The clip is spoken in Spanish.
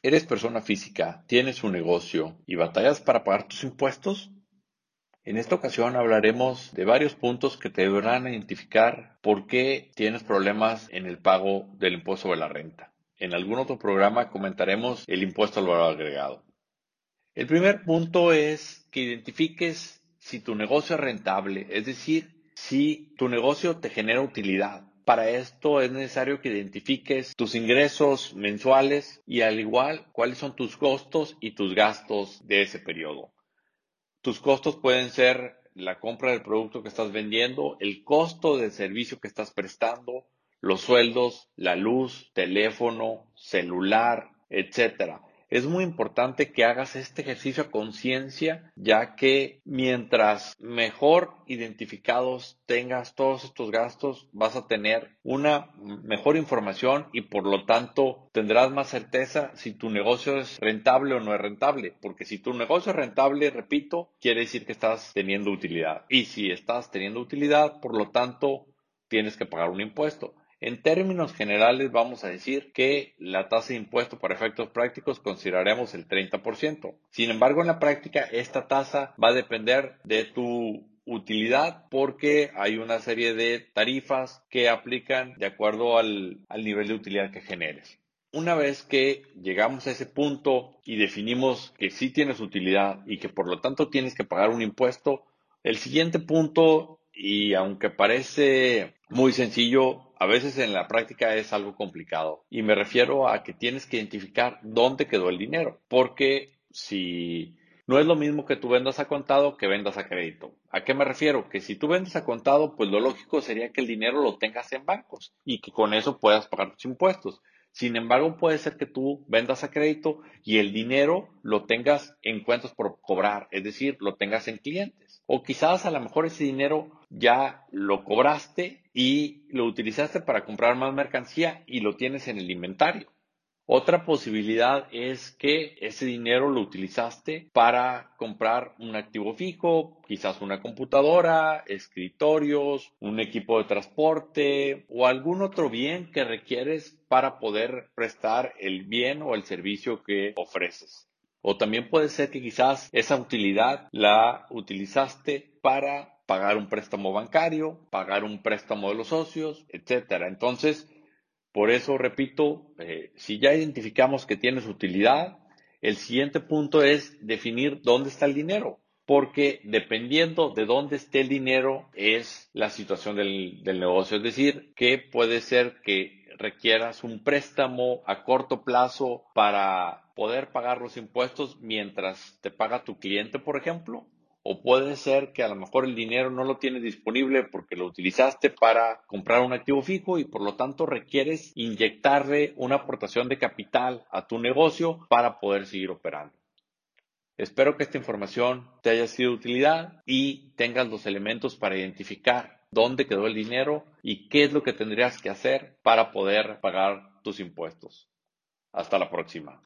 ¿Eres persona física, tienes un negocio y batallas para pagar tus impuestos? En esta ocasión hablaremos de varios puntos que te deberán identificar por qué tienes problemas en el pago del impuesto sobre la renta. En algún otro programa comentaremos el impuesto al valor agregado. El primer punto es que identifiques si tu negocio es rentable, es decir, si tu negocio te genera utilidad. Para esto es necesario que identifiques tus ingresos mensuales y al igual cuáles son tus costos y tus gastos de ese periodo. Tus costos pueden ser la compra del producto que estás vendiendo, el costo del servicio que estás prestando, los sueldos, la luz, teléfono, celular, etcétera es muy importante que hagas este ejercicio a conciencia, ya que mientras mejor identificados tengas todos estos gastos, vas a tener una mejor información y por lo tanto tendrás más certeza si tu negocio es rentable o no es rentable. Porque si tu negocio es rentable, repito, quiere decir que estás teniendo utilidad. Y si estás teniendo utilidad, por lo tanto, tienes que pagar un impuesto. En términos generales, vamos a decir que la tasa de impuesto para efectos prácticos consideraremos el 30%. Sin embargo, en la práctica, esta tasa va a depender de tu utilidad porque hay una serie de tarifas que aplican de acuerdo al, al nivel de utilidad que generes. Una vez que llegamos a ese punto y definimos que sí tienes utilidad y que por lo tanto tienes que pagar un impuesto, el siguiente punto, y aunque parece muy sencillo, a veces en la práctica es algo complicado y me refiero a que tienes que identificar dónde quedó el dinero, porque si no es lo mismo que tú vendas a contado que vendas a crédito. ¿A qué me refiero? Que si tú vendes a contado, pues lo lógico sería que el dinero lo tengas en bancos y que con eso puedas pagar tus impuestos. Sin embargo, puede ser que tú vendas a crédito y el dinero lo tengas en cuentas por cobrar, es decir, lo tengas en clientes. O quizás a lo mejor ese dinero ya lo cobraste y lo utilizaste para comprar más mercancía y lo tienes en el inventario. Otra posibilidad es que ese dinero lo utilizaste para comprar un activo fijo, quizás una computadora, escritorios, un equipo de transporte o algún otro bien que requieres para poder prestar el bien o el servicio que ofreces. O también puede ser que quizás esa utilidad la utilizaste para pagar un préstamo bancario, pagar un préstamo de los socios, etcétera. Entonces, por eso, repito, eh, si ya identificamos que tienes utilidad, el siguiente punto es definir dónde está el dinero, porque dependiendo de dónde esté el dinero es la situación del, del negocio. Es decir, que puede ser que requieras un préstamo a corto plazo para poder pagar los impuestos mientras te paga tu cliente, por ejemplo, o puede ser que a lo mejor el dinero no lo tienes disponible porque lo utilizaste para comprar un activo fijo y por lo tanto requieres inyectarle una aportación de capital a tu negocio para poder seguir operando. Espero que esta información te haya sido de utilidad y tengas los elementos para identificar dónde quedó el dinero y qué es lo que tendrías que hacer para poder pagar tus impuestos. Hasta la próxima.